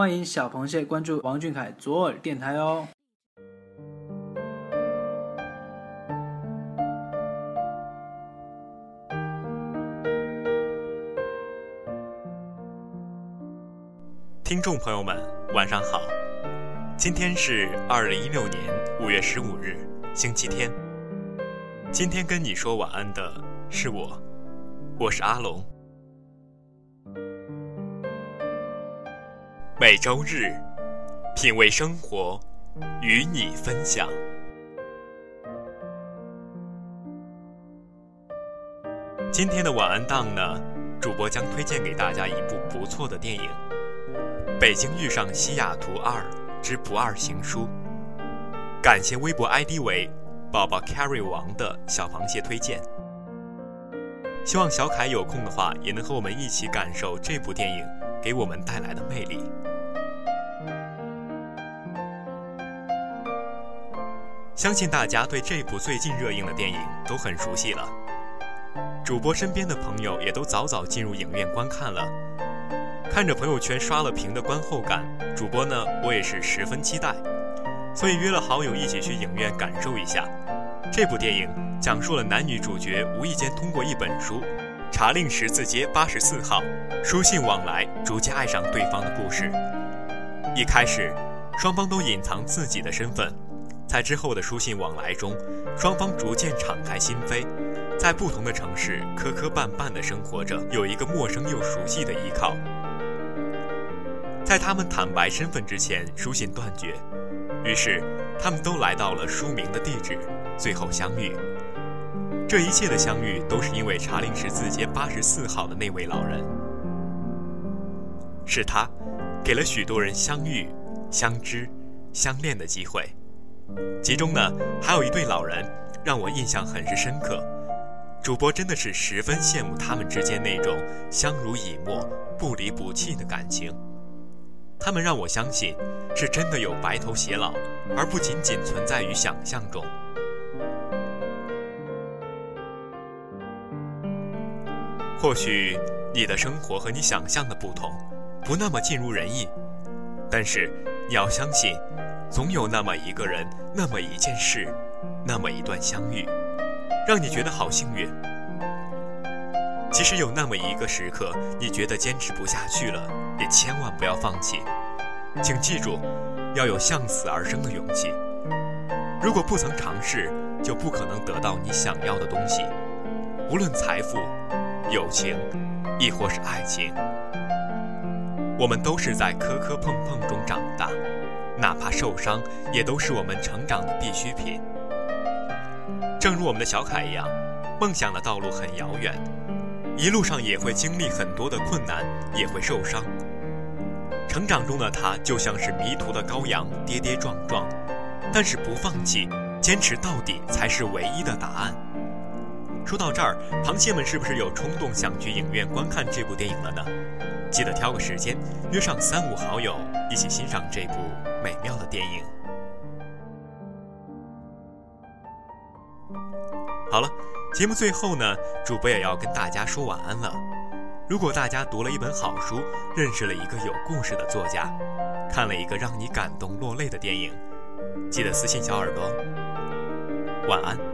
欢迎小螃蟹关注王俊凯左耳电台哦。听众朋友们，晚上好。今天是二零一六年五月十五日，星期天。今天跟你说晚安的是我，我是阿龙。每周日，品味生活，与你分享。今天的晚安档呢，主播将推荐给大家一部不错的电影。北京遇上西雅图二之不二行书，感谢微博 ID 为宝宝 carry 王的小螃蟹推荐。希望小凯有空的话，也能和我们一起感受这部电影给我们带来的魅力。相信大家对这部最近热映的电影都很熟悉了，主播身边的朋友也都早早进入影院观看了。看着朋友圈刷了屏的观后感，主播呢，我也是十分期待，所以约了好友一起去影院感受一下。这部电影讲述了男女主角无意间通过一本书《查令十字街八十四号》书信往来，逐渐爱上对方的故事。一开始，双方都隐藏自己的身份，在之后的书信往来中，双方逐渐敞开心扉，在不同的城市磕磕绊绊地生活着，有一个陌生又熟悉的依靠。在他们坦白身份之前，书信断绝，于是他们都来到了书名的地址，最后相遇。这一切的相遇，都是因为茶陵十字街八十四号的那位老人，是他，给了许多人相遇、相知、相恋的机会。其中呢，还有一对老人，让我印象很是深刻。主播真的是十分羡慕他们之间那种相濡以沫、不离不弃的感情。他们让我相信，是真的有白头偕老，而不仅仅存在于想象中。或许你的生活和你想象的不同，不那么尽如人意，但是你要相信，总有那么一个人，那么一件事，那么一段相遇，让你觉得好幸运。即使有那么一个时刻，你觉得坚持不下去了。也千万不要放弃，请记住，要有向死而生的勇气。如果不曾尝试，就不可能得到你想要的东西。无论财富、友情，亦或是爱情，我们都是在磕磕碰碰中长大，哪怕受伤，也都是我们成长的必需品。正如我们的小凯一样，梦想的道路很遥远，一路上也会经历很多的困难，也会受伤。成长中的他就像是迷途的羔羊，跌跌撞撞，但是不放弃，坚持到底才是唯一的答案。说到这儿，螃蟹们是不是有冲动想去影院观看这部电影了呢？记得挑个时间，约上三五好友，一起欣赏这部美妙的电影。好了，节目最后呢，主播也要跟大家说晚安了。如果大家读了一本好书，认识了一个有故事的作家，看了一个让你感动落泪的电影，记得私信小耳朵。晚安。